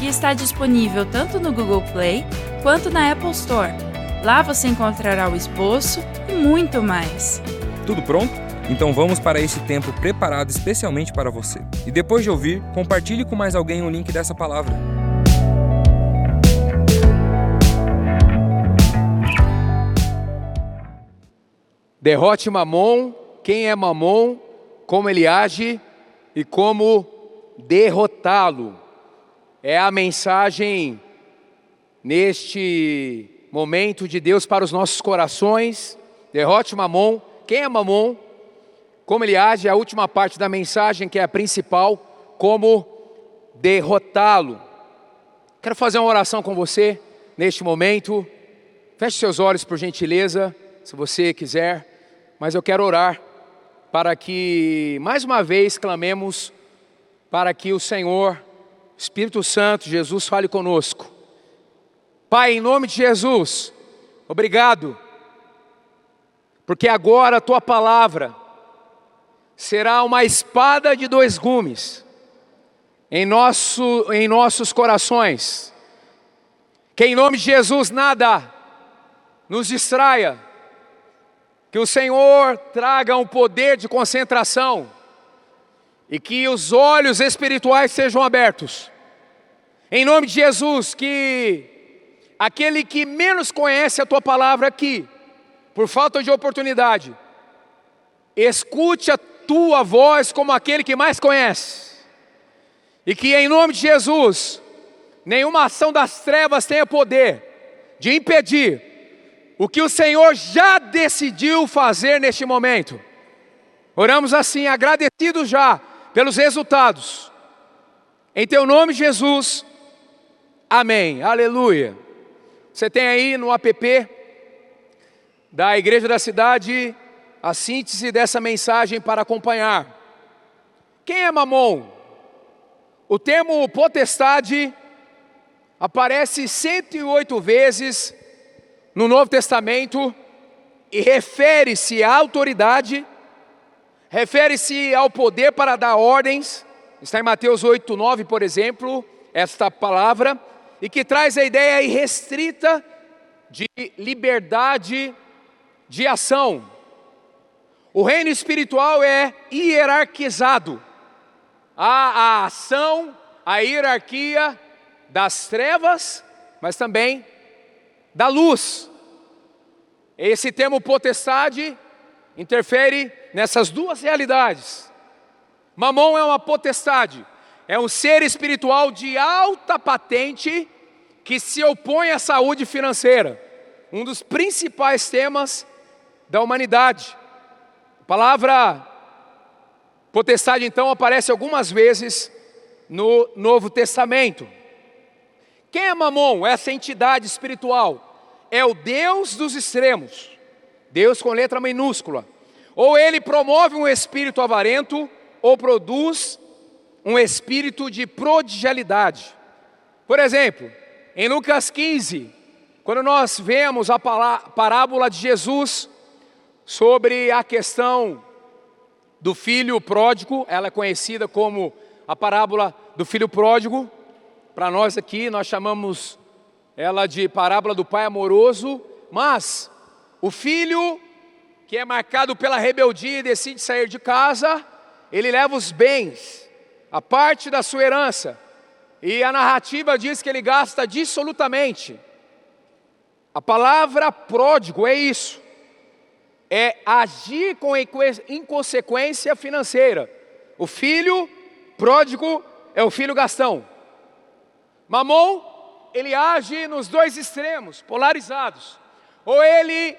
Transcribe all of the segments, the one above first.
que está disponível tanto no Google Play quanto na Apple Store. Lá você encontrará o esboço e muito mais. Tudo pronto? Então vamos para esse tempo preparado especialmente para você. E depois de ouvir, compartilhe com mais alguém o link dessa palavra. Derrote Mamon, quem é Mamon, como ele age e como derrotá-lo. É a mensagem neste momento de Deus para os nossos corações. Derrote Mamon. Quem é Mamon? Como ele age, é a última parte da mensagem, que é a principal, como derrotá-lo. Quero fazer uma oração com você neste momento. Feche seus olhos, por gentileza, se você quiser. Mas eu quero orar para que, mais uma vez, clamemos para que o Senhor, Espírito Santo, Jesus, fale conosco Pai, em nome de Jesus, obrigado, porque agora a tua palavra será uma espada de dois gumes em, nosso, em nossos corações. Que em nome de Jesus nada nos distraia, que o Senhor traga um poder de concentração e que os olhos espirituais sejam abertos. Em nome de Jesus, que aquele que menos conhece a tua palavra aqui, por falta de oportunidade, escute a tua voz como aquele que mais conhece, e que em nome de Jesus, nenhuma ação das trevas tenha poder de impedir o que o Senhor já decidiu fazer neste momento. Oramos assim, agradecidos já pelos resultados. Em teu nome, Jesus. Amém. Aleluia. Você tem aí no app da Igreja da Cidade a síntese dessa mensagem para acompanhar. Quem é Mamon? O termo potestade aparece 108 vezes no Novo Testamento e refere-se à autoridade, refere-se ao poder para dar ordens. Está em Mateus 8, 9, por exemplo, esta palavra e que traz a ideia irrestrita de liberdade de ação. O reino espiritual é hierarquizado. Há a ação, a hierarquia das trevas, mas também da luz. Esse termo potestade interfere nessas duas realidades. Mamon é uma potestade, é um ser espiritual de alta patente que se opõe à saúde financeira, um dos principais temas da humanidade. A palavra potestade, então, aparece algumas vezes no Novo Testamento. Quem é Mamon? Essa entidade espiritual é o Deus dos extremos, Deus com letra minúscula. Ou ele promove um espírito avarento, ou produz um espírito de prodigalidade. Por exemplo, em Lucas 15, quando nós vemos a parábola de Jesus sobre a questão do filho pródigo, ela é conhecida como a parábola do filho pródigo. Para nós aqui, nós chamamos ela de parábola do pai amoroso, mas o filho que é marcado pela rebeldia e decide sair de casa, ele leva os bens a parte da sua herança. E a narrativa diz que ele gasta dissolutamente. A palavra pródigo é isso. É agir com inconsequência financeira. O filho pródigo é o filho gastão. Mamon, ele age nos dois extremos, polarizados. Ou ele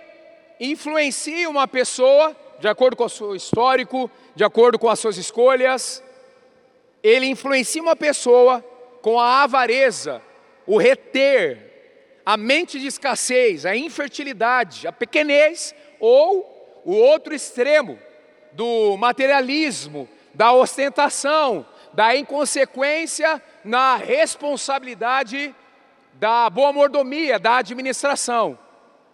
influencia uma pessoa, de acordo com o seu histórico, de acordo com as suas escolhas, ele influencia uma pessoa com a avareza, o reter, a mente de escassez, a infertilidade, a pequenez ou o outro extremo do materialismo, da ostentação, da inconsequência na responsabilidade da boa mordomia, da administração.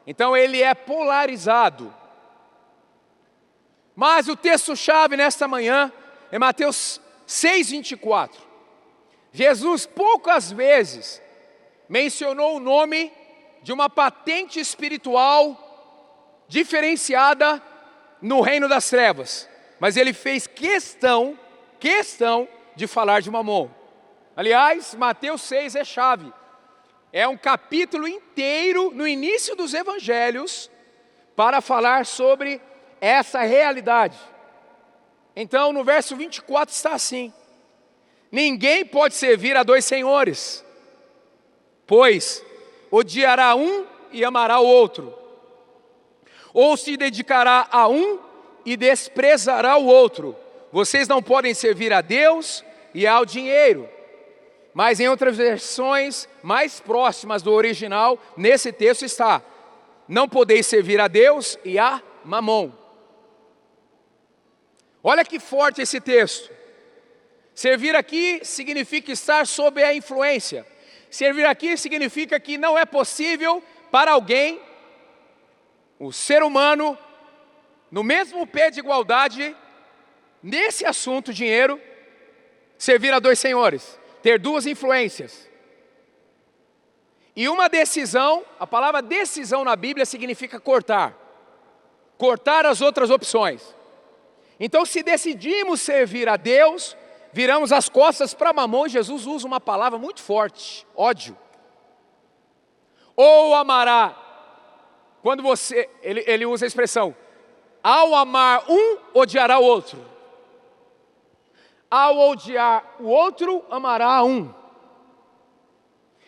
Então ele é polarizado. Mas o texto-chave nesta manhã é Mateus 6,24. Jesus poucas vezes mencionou o nome de uma patente espiritual diferenciada no reino das trevas, mas ele fez questão, questão de falar de Mamon. Aliás, Mateus 6 é chave. É um capítulo inteiro no início dos evangelhos para falar sobre essa realidade. Então, no verso 24 está assim: Ninguém pode servir a dois senhores, pois odiará um e amará o outro, ou se dedicará a um e desprezará o outro. Vocês não podem servir a Deus e ao dinheiro. Mas em outras versões mais próximas do original, nesse texto está: Não podeis servir a Deus e a Mamon. Olha que forte esse texto. Servir aqui significa estar sob a influência. Servir aqui significa que não é possível para alguém o ser humano, no mesmo pé de igualdade, nesse assunto dinheiro, servir a dois senhores, ter duas influências. E uma decisão, a palavra decisão na Bíblia significa cortar, cortar as outras opções. Então, se decidimos servir a Deus, viramos as costas para Mamon, Jesus usa uma palavra muito forte: ódio. Ou amará quando você, ele, ele usa a expressão, ao amar um, odiará o outro. Ao odiar o outro, amará um.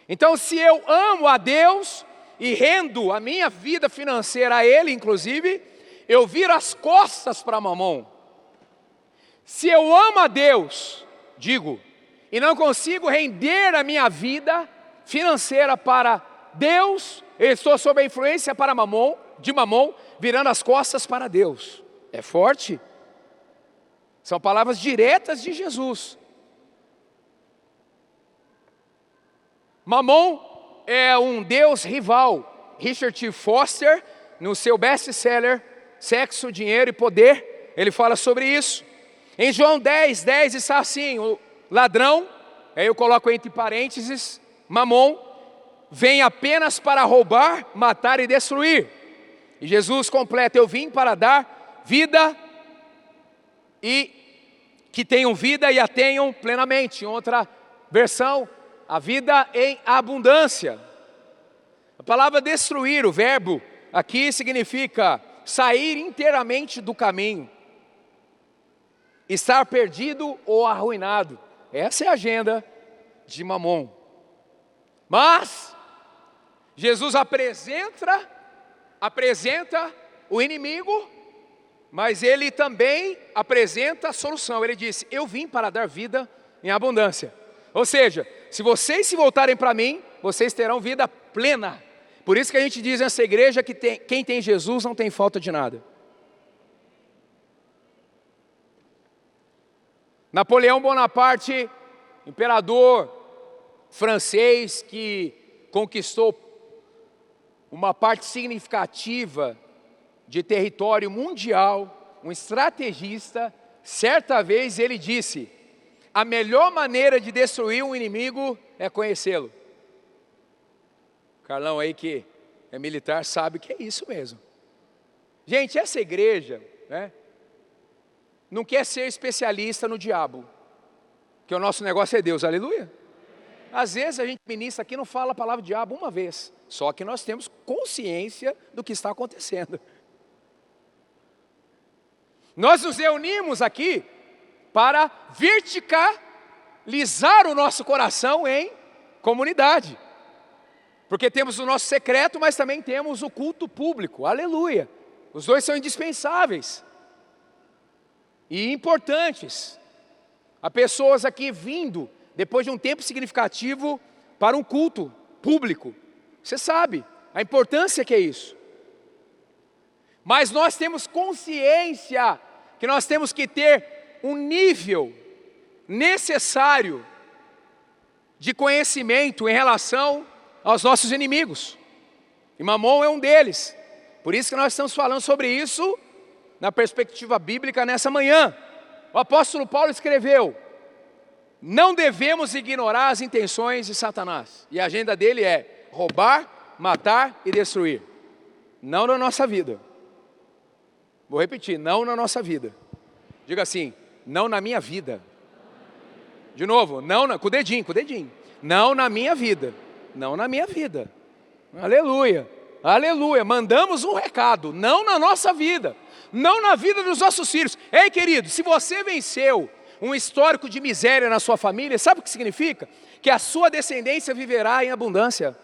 Então, se eu amo a Deus e rendo a minha vida financeira a Ele, inclusive, eu viro as costas para Mamon. Se eu amo a Deus, digo, e não consigo render a minha vida financeira para Deus, eu estou sob a influência para mamon, de mamon, virando as costas para Deus. É forte? São palavras diretas de Jesus. Mamon é um Deus rival. Richard T. Foster, no seu best-seller Sexo, Dinheiro e Poder, ele fala sobre isso. Em João 10, 10 está assim: o ladrão, aí eu coloco entre parênteses, mamon, vem apenas para roubar, matar e destruir. E Jesus completa: Eu vim para dar vida e que tenham vida e a tenham plenamente. Em outra versão, a vida em abundância. A palavra destruir, o verbo aqui significa sair inteiramente do caminho, estar perdido ou arruinado. Essa é a agenda de Mamon. Mas Jesus apresenta, apresenta o inimigo, mas ele também apresenta a solução. Ele disse: Eu vim para dar vida em abundância. Ou seja, se vocês se voltarem para mim, vocês terão vida plena. Por isso que a gente diz nessa igreja que tem, quem tem Jesus não tem falta de nada. Napoleão Bonaparte, imperador francês que conquistou uma parte significativa de território mundial, um estrategista, certa vez ele disse: a melhor maneira de destruir um inimigo é conhecê-lo. Carlão aí que é militar sabe que é isso mesmo. Gente, essa igreja, né, não quer ser especialista no diabo, que o nosso negócio é Deus, aleluia. Às vezes a gente ministra aqui não fala a palavra diabo uma vez, só que nós temos consciência do que está acontecendo. Nós nos reunimos aqui para verticalizar o nosso coração em comunidade. Porque temos o nosso secreto, mas também temos o culto público. Aleluia. Os dois são indispensáveis e importantes. Há pessoas aqui vindo depois de um tempo significativo para um culto público Você sabe a importância que é isso. Mas nós temos consciência que nós temos que ter um nível necessário de conhecimento em relação aos nossos inimigos. E Mamon é um deles. Por isso que nós estamos falando sobre isso na perspectiva bíblica nessa manhã. O apóstolo Paulo escreveu: Não devemos ignorar as intenções de Satanás. E a agenda dele é roubar, matar e destruir. Não na nossa vida. Vou repetir, não na nossa vida. Diga assim, não na minha vida. De novo, não na, com o dedinho, com o dedinho. Não na minha vida. Não na minha vida. Aleluia. Aleluia. Mandamos um recado, não na nossa vida, não na vida dos nossos filhos. Ei, querido, se você venceu um histórico de miséria na sua família, sabe o que significa? Que a sua descendência viverá em abundância.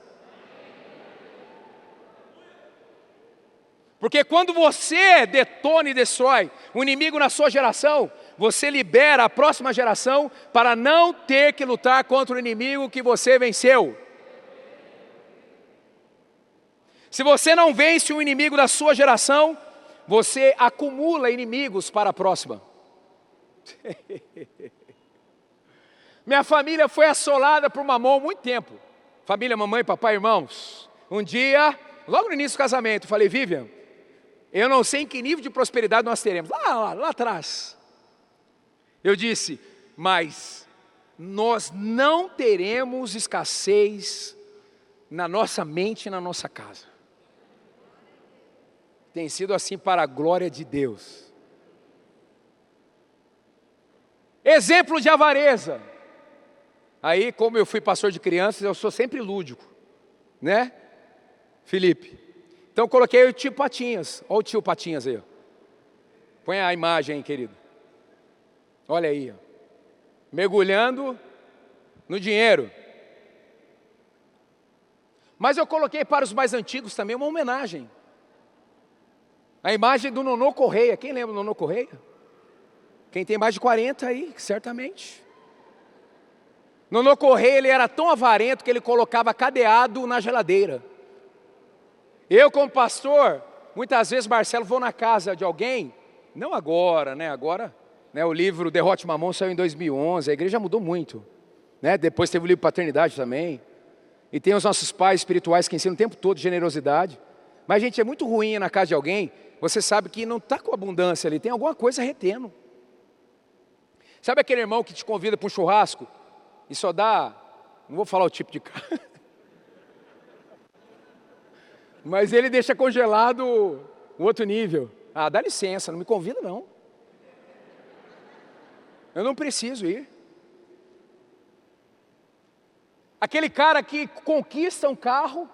Porque quando você detona e destrói o inimigo na sua geração, você libera a próxima geração para não ter que lutar contra o inimigo que você venceu. Se você não vence o inimigo da sua geração, você acumula inimigos para a próxima. Minha família foi assolada por mamão há muito tempo. Família, mamãe, papai, irmãos. Um dia, logo no início do casamento, falei, Vivian, eu não sei em que nível de prosperidade nós teremos. Lá, lá, lá atrás. Eu disse, mas nós não teremos escassez na nossa mente e na nossa casa. Tem sido assim para a glória de Deus. Exemplo de avareza. Aí, como eu fui pastor de crianças, eu sou sempre lúdico, né? Felipe. Então coloquei o tio Patinhas. Olha o tio Patinhas aí. Põe a imagem aí, querido. Olha aí. Mergulhando no dinheiro. Mas eu coloquei para os mais antigos também uma homenagem. A imagem do Nonô Correia. Quem lembra do Nonô Correia? Quem tem mais de 40 aí, certamente. Nonô Correia, ele era tão avarento que ele colocava cadeado na geladeira. Eu, como pastor, muitas vezes, Marcelo, vou na casa de alguém, não agora, né? Agora, né, o livro Derrote Mamão saiu em 2011, a igreja mudou muito. Né? Depois teve o livro Paternidade também. E tem os nossos pais espirituais que ensinam o tempo todo generosidade. Mas, gente, é muito ruim na casa de alguém, você sabe que não está com abundância ali, tem alguma coisa retendo. Sabe aquele irmão que te convida para um churrasco e só dá, não vou falar o tipo de carne, Mas ele deixa congelado o outro nível. Ah, dá licença, não me convida não. Eu não preciso ir. Aquele cara que conquista um carro,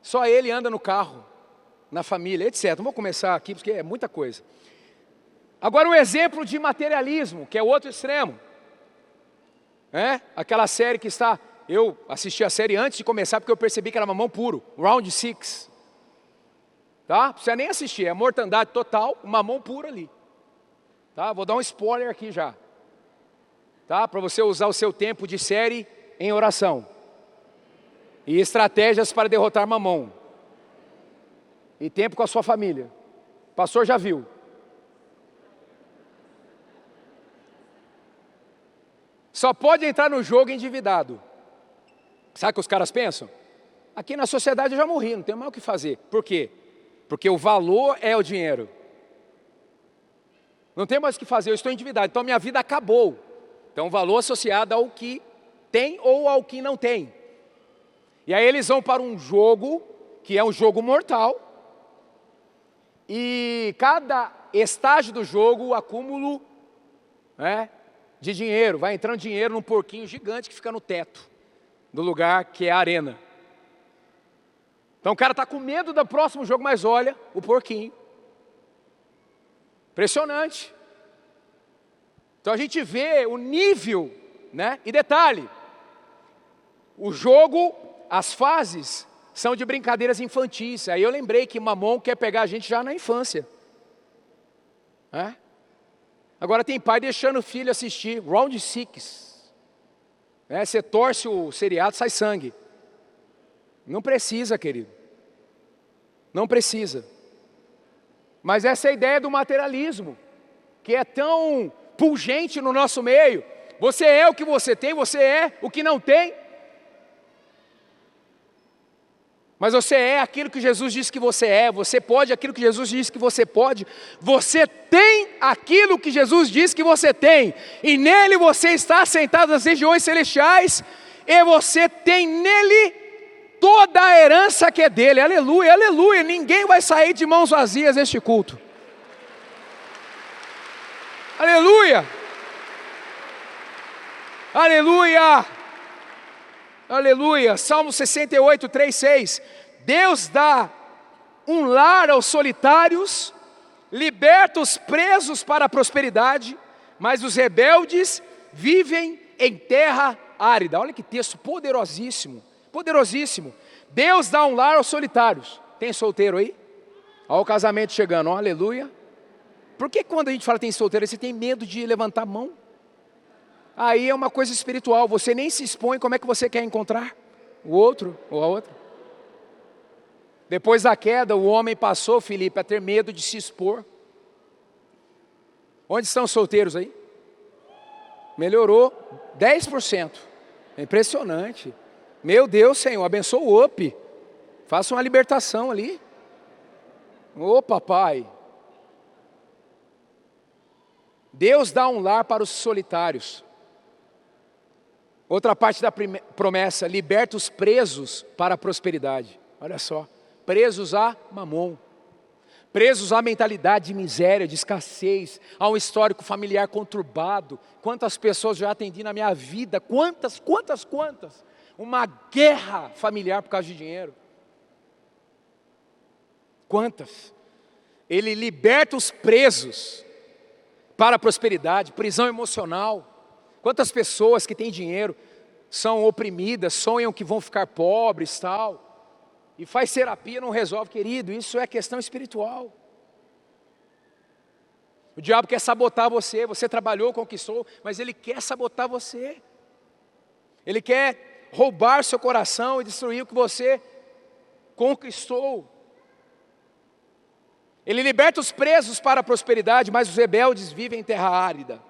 só ele anda no carro, na família, etc. Não vou começar aqui porque é muita coisa. Agora um exemplo de materialismo, que é o outro extremo. É? Aquela série que está eu assisti a série antes de começar porque eu percebi que era mamão puro, Round Six. Tá? Precisa nem assistir, é mortandade total, mamão puro ali. Tá? Vou dar um spoiler aqui já. Tá? Para você usar o seu tempo de série em oração. E estratégias para derrotar mamão. E tempo com a sua família. O pastor já viu. Só pode entrar no jogo endividado. Sabe o que os caras pensam? Aqui na sociedade eu já morri, não tem mais o que fazer. Por quê? Porque o valor é o dinheiro. Não tem mais o que fazer, eu estou endividado, então minha vida acabou. Então, o valor associado ao que tem ou ao que não tem. E aí eles vão para um jogo, que é um jogo mortal, e cada estágio do jogo, o acúmulo né, de dinheiro, vai entrando dinheiro num porquinho gigante que fica no teto do lugar que é a arena. Então o cara está com medo do próximo jogo, mas olha o porquinho. Impressionante. Então a gente vê o nível, né? E detalhe, o jogo, as fases são de brincadeiras infantis. Aí eu lembrei que Mamon quer pegar a gente já na infância. É? Agora tem pai deixando o filho assistir Round Six. É, você torce o seriado, sai sangue. Não precisa, querido. Não precisa. Mas essa é a ideia do materialismo, que é tão pungente no nosso meio. Você é o que você tem, você é o que não tem. Mas você é aquilo que Jesus disse que você é, você pode aquilo que Jesus disse que você pode, você tem aquilo que Jesus disse que você tem, e nele você está sentado nas regiões celestiais, e você tem nele toda a herança que é dele, aleluia, aleluia, ninguém vai sair de mãos vazias deste culto, aleluia, aleluia. Aleluia. Salmo 68, 3, 6. Deus dá um lar aos solitários, liberta os presos para a prosperidade, mas os rebeldes vivem em terra árida. Olha que texto poderosíssimo, poderosíssimo. Deus dá um lar aos solitários. Tem solteiro aí? Olha o casamento chegando, aleluia. Por que quando a gente fala tem solteiro, você tem medo de levantar a mão? Aí é uma coisa espiritual. Você nem se expõe, como é que você quer encontrar o outro ou a outra? Depois da queda, o homem passou, Felipe, a ter medo de se expor. Onde estão os solteiros aí? Melhorou 10%. É impressionante. Meu Deus, Senhor, abençoa o UP. Faça uma libertação ali. Ô papai. Deus dá um lar para os solitários. Outra parte da promessa: liberta os presos para a prosperidade. Olha só, presos a mamon, presos à mentalidade de miséria, de escassez, a um histórico familiar conturbado. Quantas pessoas já atendi na minha vida? Quantas, quantas, quantas? Uma guerra familiar por causa de dinheiro. Quantas? Ele liberta os presos para a prosperidade, prisão emocional Quantas pessoas que têm dinheiro são oprimidas, sonham que vão ficar pobres, tal, e faz terapia, não resolve, querido, isso é questão espiritual. O diabo quer sabotar você, você trabalhou, conquistou, mas ele quer sabotar você. Ele quer roubar seu coração e destruir o que você conquistou. Ele liberta os presos para a prosperidade, mas os rebeldes vivem em terra árida.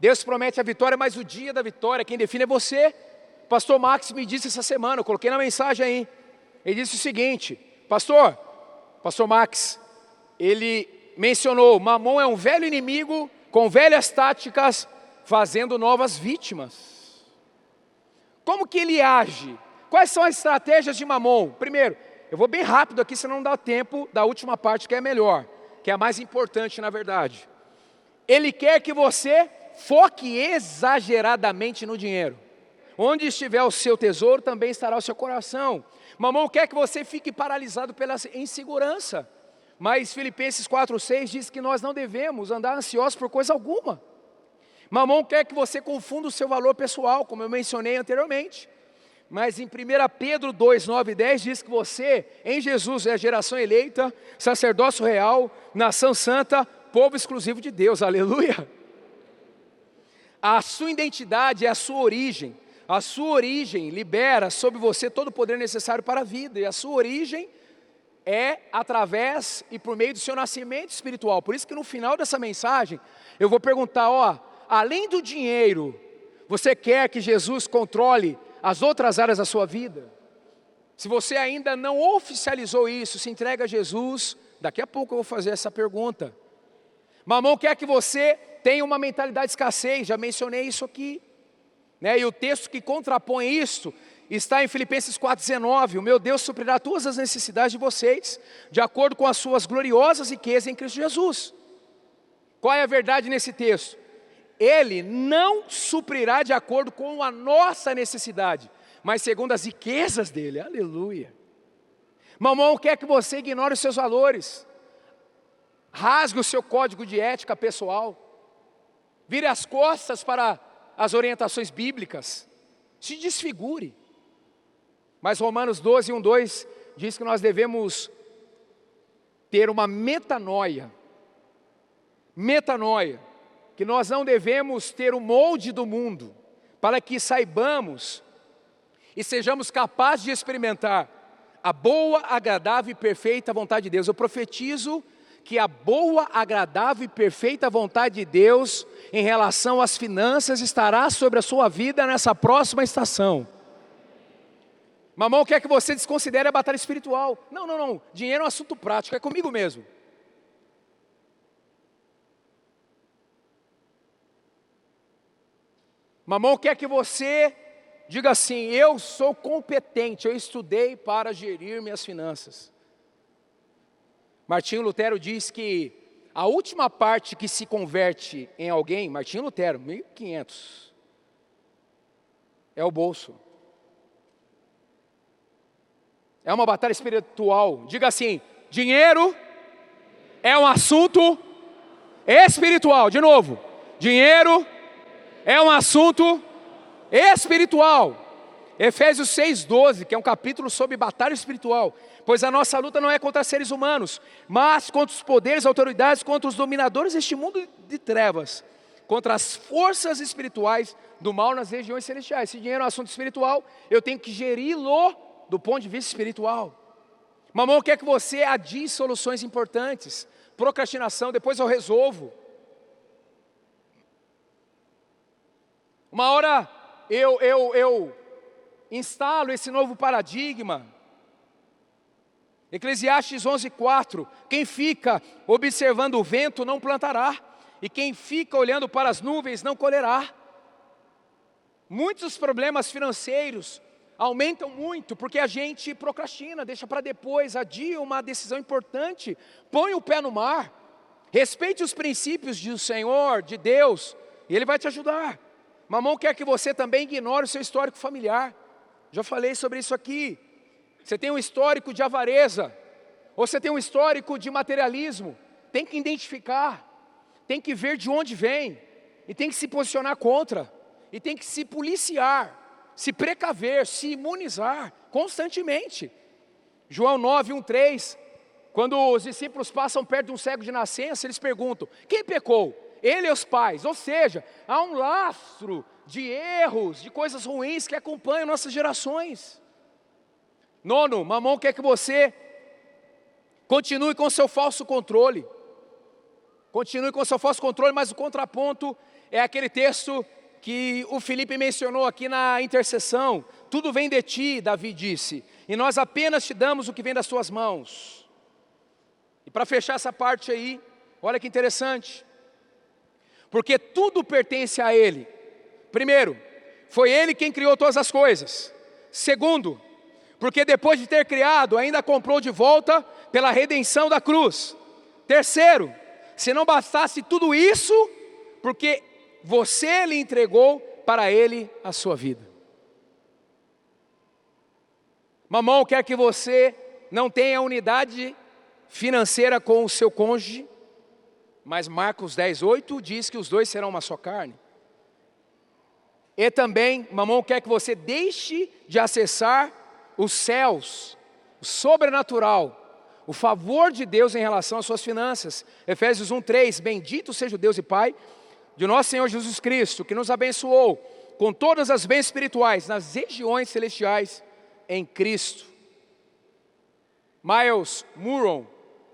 Deus promete a vitória, mas o dia da vitória, quem define é você. Pastor Max me disse essa semana, eu coloquei na mensagem aí. Ele disse o seguinte: Pastor, Pastor Max, ele mencionou: Mamon é um velho inimigo com velhas táticas, fazendo novas vítimas. Como que ele age? Quais são as estratégias de Mamon? Primeiro, eu vou bem rápido aqui, senão não dá tempo da última parte que é melhor, que é a mais importante na verdade. Ele quer que você foque exageradamente no dinheiro. Onde estiver o seu tesouro, também estará o seu coração. Mamão quer que você fique paralisado pela insegurança. Mas Filipenses 4,6 diz que nós não devemos andar ansiosos por coisa alguma. Mamão quer que você confunda o seu valor pessoal, como eu mencionei anteriormente. Mas em 1 Pedro 2, 9 e 10 diz que você, em Jesus, é a geração eleita, sacerdócio real, nação santa, povo exclusivo de Deus, aleluia. A sua identidade é a sua origem. A sua origem libera sobre você todo o poder necessário para a vida. E a sua origem é através e por meio do seu nascimento espiritual. Por isso que no final dessa mensagem eu vou perguntar, ó, além do dinheiro, você quer que Jesus controle as outras áreas da sua vida? Se você ainda não oficializou isso, se entrega a Jesus, daqui a pouco eu vou fazer essa pergunta. Mamão quer que você tem uma mentalidade de escassez, já mencionei isso aqui. Né? E o texto que contrapõe isso está em Filipenses 4,19: O meu Deus suprirá todas as necessidades de vocês, de acordo com as suas gloriosas riquezas em Cristo Jesus. Qual é a verdade nesse texto? Ele não suprirá de acordo com a nossa necessidade, mas segundo as riquezas dele, aleluia. Mamão quer que você ignore os seus valores, rasgue o seu código de ética pessoal, vire as costas para as orientações bíblicas, se desfigure. Mas Romanos 12, 1, 2 diz que nós devemos ter uma metanoia. Metanoia, que nós não devemos ter o molde do mundo, para que saibamos e sejamos capazes de experimentar a boa, agradável e perfeita vontade de Deus. Eu profetizo que a boa, agradável e perfeita vontade de Deus em relação às finanças estará sobre a sua vida nessa próxima estação. Mamão quer que você desconsidere a batalha espiritual. Não, não, não. Dinheiro é um assunto prático, é comigo mesmo. Mamão quer que você diga assim: eu sou competente, eu estudei para gerir minhas finanças. Martinho Lutero diz que a última parte que se converte em alguém, Martinho Lutero, 1500, é o bolso. É uma batalha espiritual. Diga assim: dinheiro é um assunto espiritual. De novo, dinheiro é um assunto espiritual. Efésios 6,12, que é um capítulo sobre batalha espiritual. Pois a nossa luta não é contra seres humanos, mas contra os poderes, autoridades, contra os dominadores deste mundo de trevas, contra as forças espirituais do mal nas regiões celestiais. Se dinheiro é um assunto espiritual, eu tenho que geri-lo do ponto de vista espiritual. Mamão quer que você adie soluções importantes. Procrastinação, depois eu resolvo. Uma hora eu, eu, eu instalo esse novo paradigma. Eclesiastes 11:4, quem fica observando o vento não plantará, e quem fica olhando para as nuvens não colherá. Muitos problemas financeiros aumentam muito porque a gente procrastina, deixa para depois, adia uma decisão importante, põe o pé no mar, respeite os princípios do Senhor, de Deus, e Ele vai te ajudar. Mamão quer que você também ignore o seu histórico familiar. Já falei sobre isso aqui. Você tem um histórico de avareza, ou você tem um histórico de materialismo. Tem que identificar, tem que ver de onde vem, e tem que se posicionar contra, e tem que se policiar, se precaver, se imunizar constantemente. João 9, 1, 3. Quando os discípulos passam perto de um cego de nascença, eles perguntam: quem pecou? Ele e os pais. Ou seja, há um lastro de erros, de coisas ruins que acompanham nossas gerações. Nono, mamão quer que você continue com seu falso controle. Continue com seu falso controle, mas o contraponto é aquele texto que o Felipe mencionou aqui na intercessão. Tudo vem de ti, Davi disse, e nós apenas te damos o que vem das tuas mãos. E para fechar essa parte aí, olha que interessante. Porque tudo pertence a Ele. Primeiro, foi Ele quem criou todas as coisas. Segundo, porque depois de ter criado, ainda comprou de volta pela redenção da cruz. Terceiro, se não bastasse tudo isso, porque você lhe entregou para Ele a sua vida. Mamão quer que você não tenha unidade financeira com o seu cônjuge, mas Marcos 10, 8 diz que os dois serão uma só carne. E também, mamão quer que você deixe de acessar os céus, o sobrenatural, o favor de Deus em relação às suas finanças. Efésios 1:3, bendito seja o Deus e Pai de nosso Senhor Jesus Cristo, que nos abençoou com todas as bênçãos espirituais nas regiões celestiais em Cristo. Miles Muron,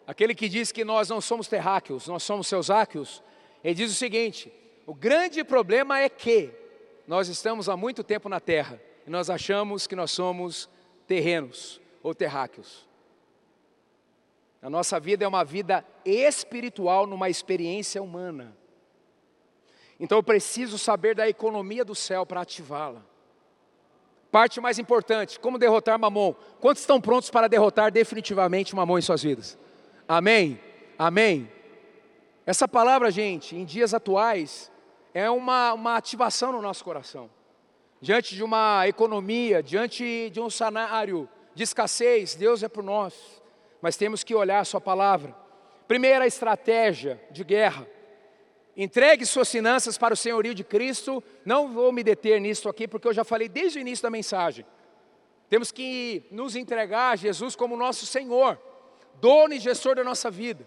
aquele que diz que nós não somos terráqueos, nós somos seus áqueos, ele diz o seguinte: o grande problema é que nós estamos há muito tempo na terra e nós achamos que nós somos terrenos ou terráqueos. A nossa vida é uma vida espiritual numa experiência humana. Então eu preciso saber da economia do céu para ativá-la. Parte mais importante, como derrotar Mamon? Quantos estão prontos para derrotar definitivamente Mamon em suas vidas? Amém? Amém? Essa palavra, gente, em dias atuais, é uma, uma ativação no nosso coração. Diante de uma economia, diante de um cenário de escassez, Deus é por nós, mas temos que olhar a Sua palavra. Primeira estratégia de guerra: entregue suas finanças para o senhorio de Cristo. Não vou me deter nisso aqui, porque eu já falei desde o início da mensagem. Temos que nos entregar a Jesus como nosso Senhor, dono e gestor da nossa vida,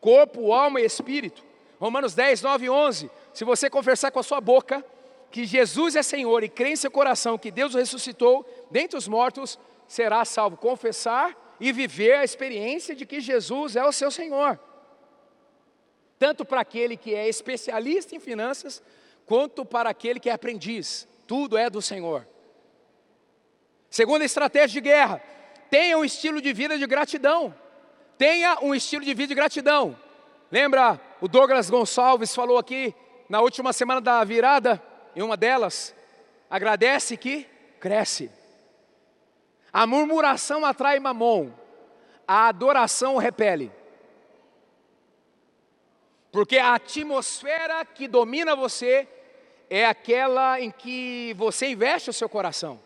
corpo, alma e espírito. Romanos 10, 9 e 11. Se você confessar com a sua boca que Jesus é Senhor e crer em seu coração que Deus o ressuscitou dentre os mortos, será salvo. Confessar e viver a experiência de que Jesus é o seu Senhor. Tanto para aquele que é especialista em finanças, quanto para aquele que é aprendiz. Tudo é do Senhor. Segunda estratégia de guerra: tenha um estilo de vida de gratidão. Tenha um estilo de vida de gratidão. Lembra, o Douglas Gonçalves falou aqui na última semana da virada, em uma delas, agradece que cresce. A murmuração atrai mamon, a adoração repele. Porque a atmosfera que domina você é aquela em que você investe o seu coração.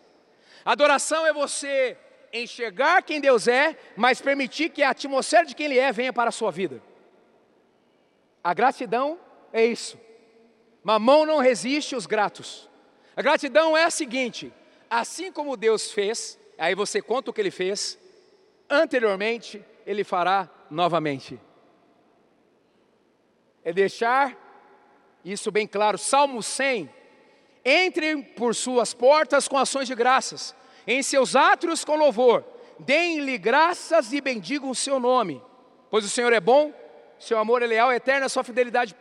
Adoração é você enxergar quem Deus é, mas permitir que a atmosfera de quem Ele é venha para a sua vida. A gratidão é isso. Mamão não resiste os gratos. A gratidão é a seguinte: assim como Deus fez, aí você conta o que Ele fez, anteriormente Ele fará novamente. É deixar isso bem claro. Salmo 100. Entrem por suas portas com ações de graças em seus átrios com louvor, deem-lhe graças e bendigam o seu nome, pois o Senhor é bom, seu amor é leal, é eterno, a sua fidelidade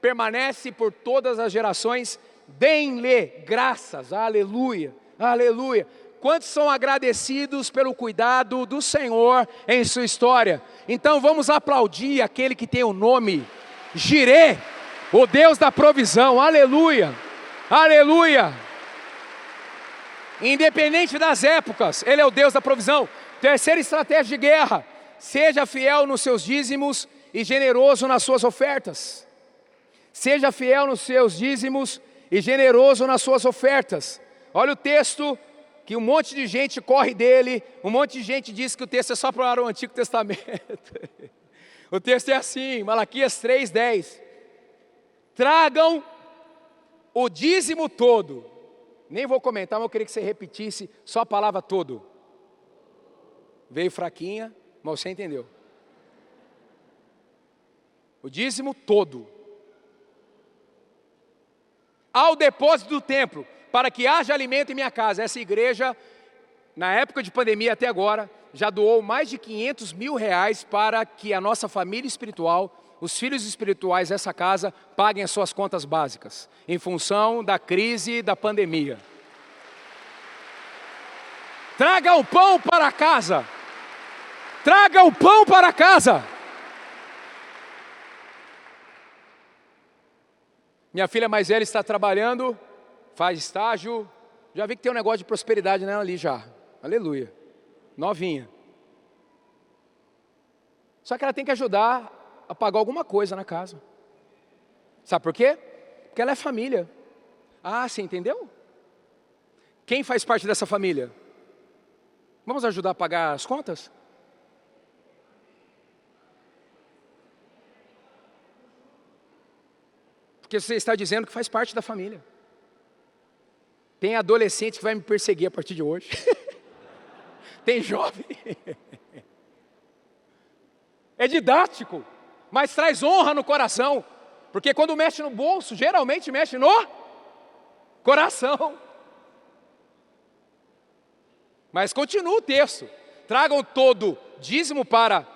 permanece por todas as gerações, deem-lhe graças, aleluia, aleluia. Quantos são agradecidos pelo cuidado do Senhor em sua história? Então vamos aplaudir aquele que tem o nome Jirê, o Deus da provisão, aleluia, aleluia. Independente das épocas, Ele é o Deus da provisão. Terceira estratégia de guerra: seja fiel nos seus dízimos e generoso nas suas ofertas. Seja fiel nos seus dízimos e generoso nas suas ofertas. Olha o texto que um monte de gente corre dele, um monte de gente diz que o texto é só para o Antigo Testamento. o texto é assim, Malaquias 3:10. Tragam o dízimo todo nem vou comentar, mas eu queria que você repetisse só a palavra todo. Veio fraquinha, mas você entendeu. O dízimo todo. Ao depósito do templo, para que haja alimento em minha casa. Essa igreja, na época de pandemia até agora, já doou mais de 500 mil reais para que a nossa família espiritual os filhos espirituais dessa casa paguem as suas contas básicas, em função da crise da pandemia. Traga o pão para casa. Traga o pão para casa. Minha filha mais velha está trabalhando, faz estágio. Já vi que tem um negócio de prosperidade nela ali já. Aleluia. Novinha. Só que ela tem que ajudar a pagar alguma coisa na casa. Sabe por quê? Porque ela é família. Ah, você entendeu? Quem faz parte dessa família? Vamos ajudar a pagar as contas? Porque você está dizendo que faz parte da família. Tem adolescente que vai me perseguir a partir de hoje. Tem jovem. É didático mas traz honra no coração, porque quando mexe no bolso, geralmente mexe no coração. Mas continua o texto: tragam todo dízimo para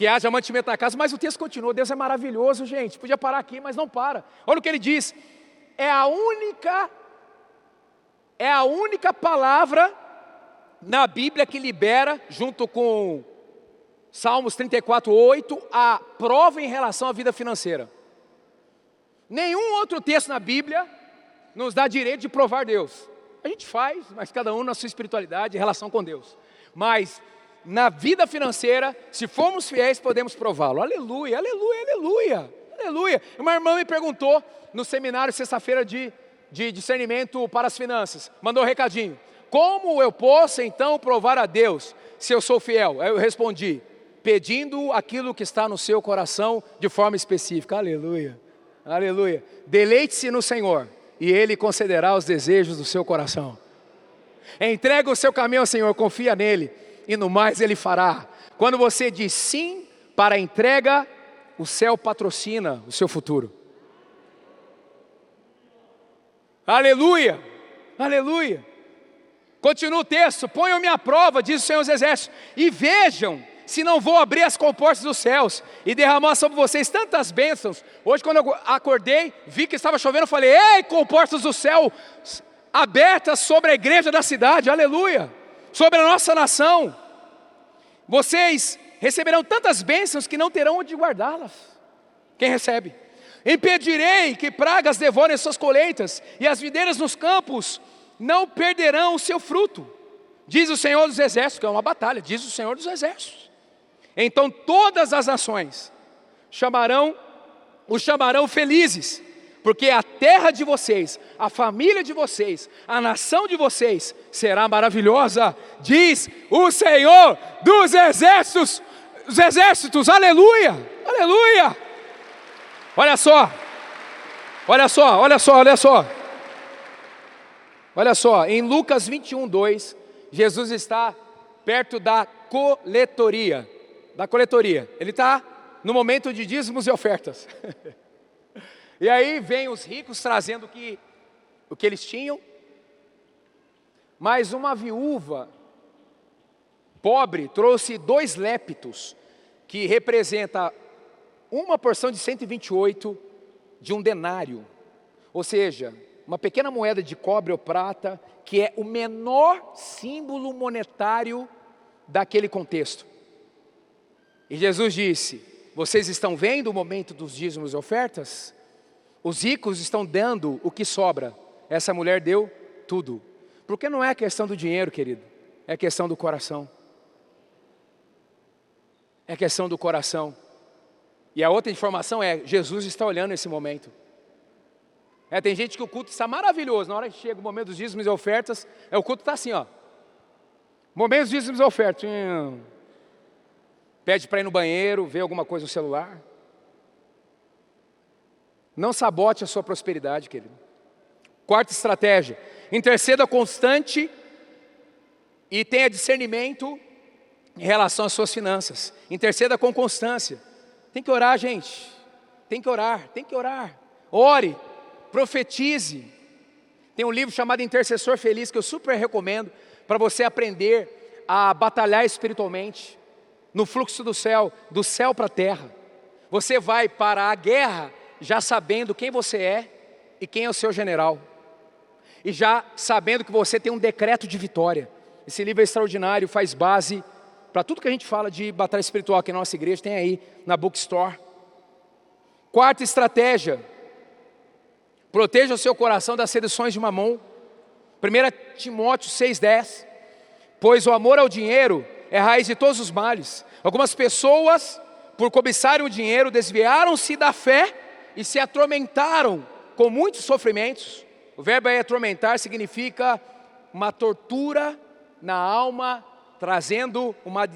que haja mantimento na casa, mas o texto continua. Deus é maravilhoso, gente. Podia parar aqui, mas não para. Olha o que ele diz: é a única, é a única palavra na Bíblia que libera, junto com Salmos 34, 8, a prova em relação à vida financeira. Nenhum outro texto na Bíblia nos dá direito de provar Deus. A gente faz, mas cada um na sua espiritualidade em relação com Deus. Mas na vida financeira, se formos fiéis, podemos prová-lo. Aleluia, aleluia, aleluia, aleluia. Uma irmã me perguntou no seminário sexta-feira de, de discernimento para as finanças, mandou um recadinho. Como eu posso então provar a Deus se eu sou fiel? Eu respondi: pedindo aquilo que está no seu coração de forma específica. Aleluia. Aleluia. Deleite-se no Senhor e Ele concederá os desejos do seu coração. Entrega o seu caminho ao Senhor, confia nele e no mais Ele fará. Quando você diz sim para a entrega, o céu patrocina o seu futuro. Aleluia. Aleluia. Continua o texto: ponham-me à prova, diz o Senhor dos Exércitos, e vejam se não vou abrir as comportas dos céus e derramar sobre vocês tantas bênçãos. Hoje, quando eu acordei, vi que estava chovendo, falei: Ei, comportas do céu abertas sobre a igreja da cidade, aleluia, sobre a nossa nação. Vocês receberão tantas bênçãos que não terão onde guardá-las. Quem recebe? Impedirei que pragas devorem suas colheitas, e as videiras nos campos não perderão o seu fruto. Diz o Senhor dos Exércitos, que é uma batalha, diz o Senhor dos Exércitos. Então todas as nações chamarão, o chamarão felizes, porque a terra de vocês, a família de vocês, a nação de vocês será maravilhosa, diz o Senhor dos Exércitos, os exércitos, aleluia, aleluia. Olha só, olha só, olha só, olha só. Olha só, em Lucas 21, 2, Jesus está perto da coletoria. Da coletoria. Ele está no momento de dízimos e ofertas. e aí vem os ricos trazendo o que, o que eles tinham. Mas uma viúva pobre trouxe dois lépitos, que representa uma porção de 128 de um denário. Ou seja, uma pequena moeda de cobre ou prata, que é o menor símbolo monetário daquele contexto. E Jesus disse: Vocês estão vendo o momento dos dízimos e ofertas? Os ricos estão dando o que sobra. Essa mulher deu tudo. Porque não é questão do dinheiro, querido, é questão do coração. É questão do coração. E a outra informação é: Jesus está olhando esse momento. É, tem gente que o culto está maravilhoso. Na hora que chega o momento dos dízimos e ofertas, é, o culto está assim, ó. Momento dos dízimos e ofertas. Hum. Pede para ir no banheiro, ver alguma coisa no celular. Não sabote a sua prosperidade, querido. Quarta estratégia: interceda constante e tenha discernimento em relação às suas finanças. Interceda com constância. Tem que orar, gente. Tem que orar, tem que orar. Ore, profetize. Tem um livro chamado Intercessor Feliz que eu super recomendo para você aprender a batalhar espiritualmente no fluxo do céu, do céu para a terra. Você vai para a guerra já sabendo quem você é e quem é o seu general. E já sabendo que você tem um decreto de vitória. Esse livro é extraordinário, faz base para tudo que a gente fala de batalha espiritual aqui na nossa igreja, tem aí na bookstore. Quarta estratégia, Proteja o seu coração das seduções de mamon. 1 Timóteo 6,10. Pois o amor ao dinheiro é raiz de todos os males. Algumas pessoas, por cobiçarem o dinheiro, desviaram-se da fé e se atormentaram com muitos sofrimentos. O verbo aí atormentar significa uma tortura na alma, trazendo uma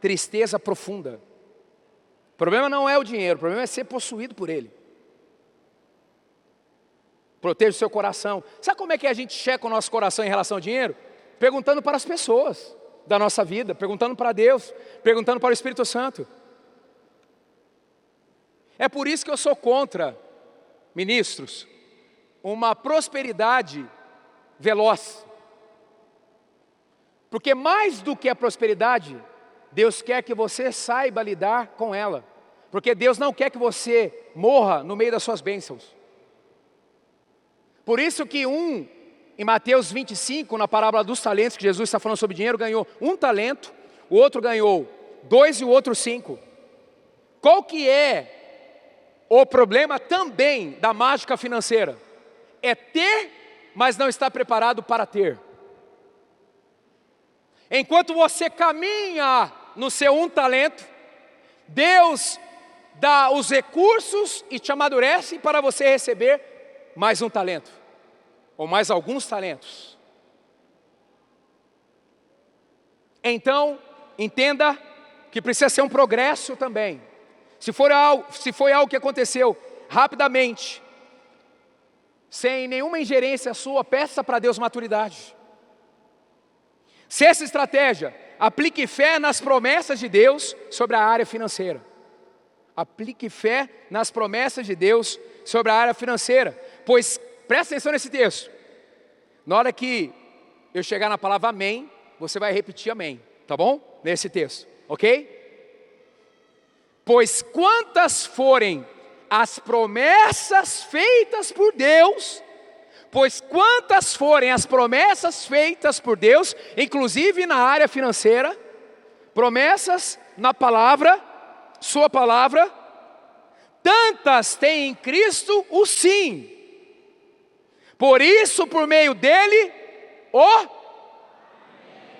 tristeza profunda. O problema não é o dinheiro, o problema é ser possuído por ele. Proteja o seu coração. Sabe como é que a gente checa o nosso coração em relação ao dinheiro? Perguntando para as pessoas da nossa vida, perguntando para Deus, perguntando para o Espírito Santo. É por isso que eu sou contra, ministros, uma prosperidade veloz. Porque mais do que a prosperidade, Deus quer que você saiba lidar com ela. Porque Deus não quer que você morra no meio das suas bênçãos. Por isso que um, em Mateus 25, na parábola dos talentos, que Jesus está falando sobre dinheiro, ganhou um talento, o outro ganhou dois e o outro cinco. Qual que é o problema também da mágica financeira? É ter, mas não estar preparado para ter. Enquanto você caminha no seu um talento, Deus dá os recursos e te amadurece para você receber mais um talento ou mais alguns talentos. Então, entenda que precisa ser um progresso também. Se for algo, se foi algo que aconteceu rapidamente, sem nenhuma ingerência sua, peça para Deus maturidade. Sexta estratégia, aplique fé nas promessas de Deus sobre a área financeira. Aplique fé nas promessas de Deus sobre a área financeira, pois Presta atenção nesse texto. Na hora que eu chegar na palavra amém, você vai repetir amém, tá bom? Nesse texto, ok? Pois quantas forem as promessas feitas por Deus, pois quantas forem as promessas feitas por Deus, inclusive na área financeira, promessas na palavra, Sua palavra, tantas tem em Cristo o sim. Por isso, por meio dele, o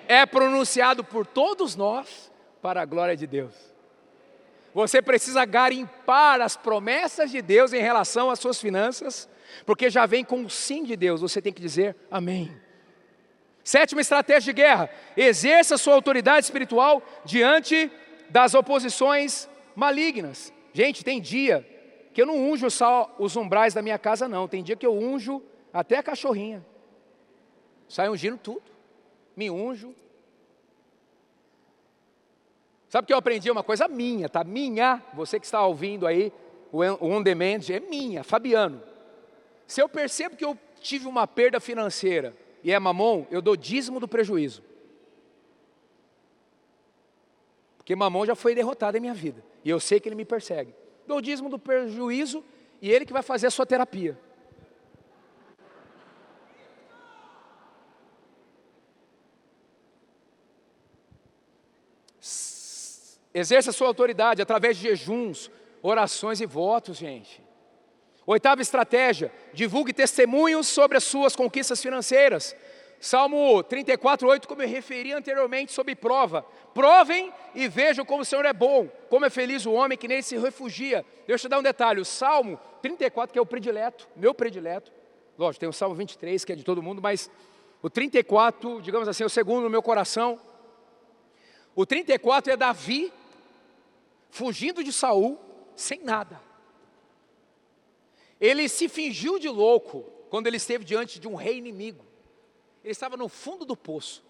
é pronunciado por todos nós para a glória de Deus. Você precisa garimpar as promessas de Deus em relação às suas finanças, porque já vem com o sim de Deus, você tem que dizer amém. Sétima estratégia de guerra: exerça sua autoridade espiritual diante das oposições malignas. Gente, tem dia que eu não unjo só os umbrais da minha casa, não. Tem dia que eu unjo até a cachorrinha. Sai ungindo tudo. Me unjo. Sabe que eu aprendi uma coisa minha, tá? Minha, você que está ouvindo aí, o on demand é minha, Fabiano. Se eu percebo que eu tive uma perda financeira e é mamon, eu dou dízimo do prejuízo. Porque mamon já foi derrotado em minha vida. E eu sei que ele me persegue. Dou dízimo do prejuízo e ele que vai fazer a sua terapia. Exerça a sua autoridade através de jejuns, orações e votos, gente. Oitava estratégia: divulgue testemunhos sobre as suas conquistas financeiras. Salmo 34, 8, como eu referi anteriormente sobre prova. Provem e vejam como o Senhor é bom, como é feliz o homem que nele se refugia. Deixa eu te dar um detalhe: o Salmo 34, que é o predileto, meu predileto, lógico, tem o Salmo 23, que é de todo mundo, mas o 34, digamos assim, é o segundo no meu coração. O 34 é Davi fugindo de Saul sem nada. Ele se fingiu de louco quando ele esteve diante de um rei inimigo. Ele estava no fundo do poço.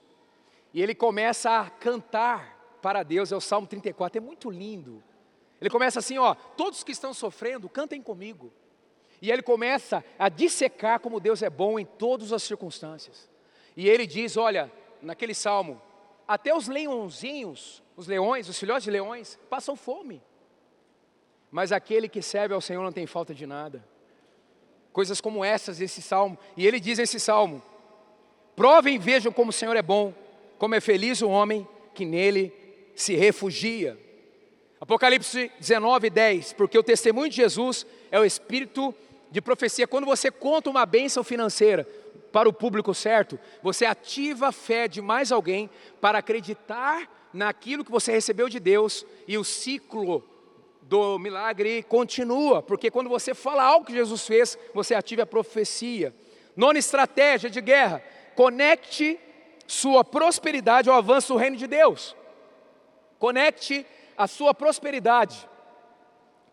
E ele começa a cantar para Deus, é o Salmo 34, é muito lindo. Ele começa assim, ó, todos que estão sofrendo, cantem comigo. E ele começa a dissecar como Deus é bom em todas as circunstâncias. E ele diz, olha, naquele salmo, até os leãozinhos, os leões, os filhotes de leões, passam fome. Mas aquele que serve ao Senhor não tem falta de nada. Coisas como essas, esse salmo. E ele diz esse salmo: Provem e vejam como o Senhor é bom, como é feliz o homem que nele se refugia. Apocalipse 19, 10, porque o testemunho de Jesus é o espírito de profecia. Quando você conta uma bênção financeira para o público certo, você ativa a fé de mais alguém para acreditar naquilo que você recebeu de Deus e o ciclo do milagre continua, porque quando você fala algo que Jesus fez, você ativa a profecia. Nona estratégia de guerra: conecte sua prosperidade ao avanço do reino de Deus. Conecte a sua prosperidade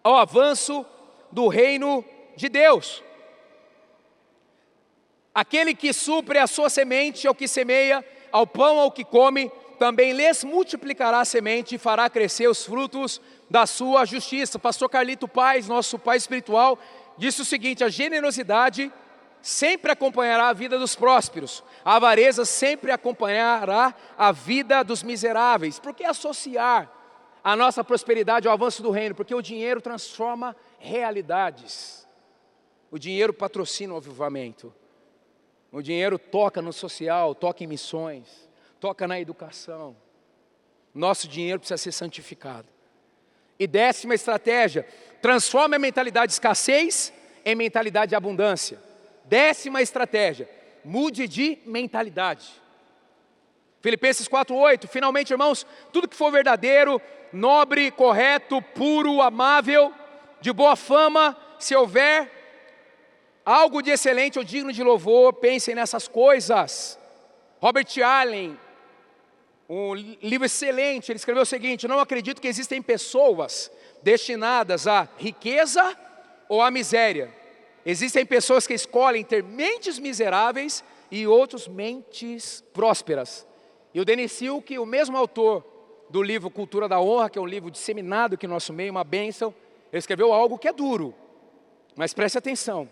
ao avanço do reino de Deus. Aquele que supre a sua semente ao que semeia, ao pão ao que come, também lhes multiplicará a semente e fará crescer os frutos da sua justiça. Pastor Carlito Paz, nosso pai espiritual, disse o seguinte: a generosidade sempre acompanhará a vida dos prósperos, a avareza sempre acompanhará a vida dos miseráveis. Por que associar a nossa prosperidade ao avanço do reino? Porque o dinheiro transforma realidades. O dinheiro patrocina o avivamento. O dinheiro toca no social, toca em missões toca na educação. Nosso dinheiro precisa ser santificado. E décima estratégia, transforme a mentalidade de escassez em mentalidade de abundância. Décima estratégia, mude de mentalidade. Filipenses 4:8, finalmente, irmãos, tudo que for verdadeiro, nobre, correto, puro, amável, de boa fama, se houver algo de excelente ou digno de louvor, pensem nessas coisas. Robert Allen, um livro excelente. Ele escreveu o seguinte: Não acredito que existem pessoas destinadas à riqueza ou à miséria. Existem pessoas que escolhem ter mentes miseráveis e outros mentes prósperas. E o Denis Silk, o mesmo autor do livro Cultura da Honra, que é um livro disseminado aqui no nosso meio, uma bênção, ele escreveu algo que é duro, mas preste atenção.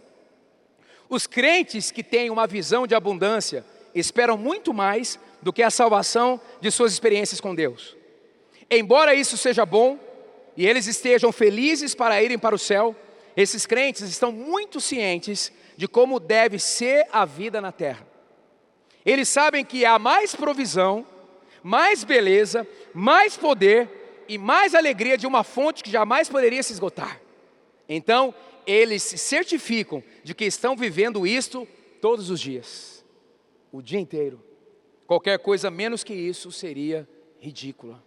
Os crentes que têm uma visão de abundância esperam muito mais do que a salvação de suas experiências com Deus. Embora isso seja bom e eles estejam felizes para irem para o céu, esses crentes estão muito cientes de como deve ser a vida na terra. Eles sabem que há mais provisão, mais beleza, mais poder e mais alegria de uma fonte que jamais poderia se esgotar. Então, eles se certificam de que estão vivendo isto todos os dias, o dia inteiro. Qualquer coisa menos que isso seria ridícula.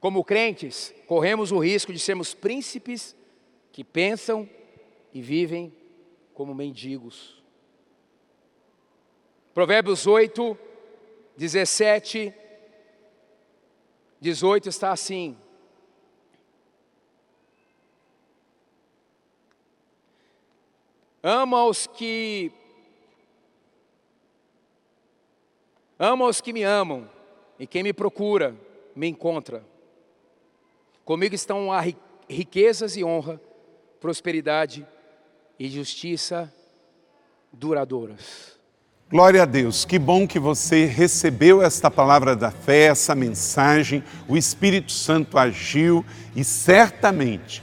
Como crentes, corremos o risco de sermos príncipes que pensam e vivem como mendigos. Provérbios 8, 17, 18 está assim: Ama os que Ama os que me amam, e quem me procura me encontra. Comigo estão a riquezas e honra, prosperidade e justiça duradouras. Glória a Deus, que bom que você recebeu esta palavra da fé, essa mensagem, o Espírito Santo agiu e certamente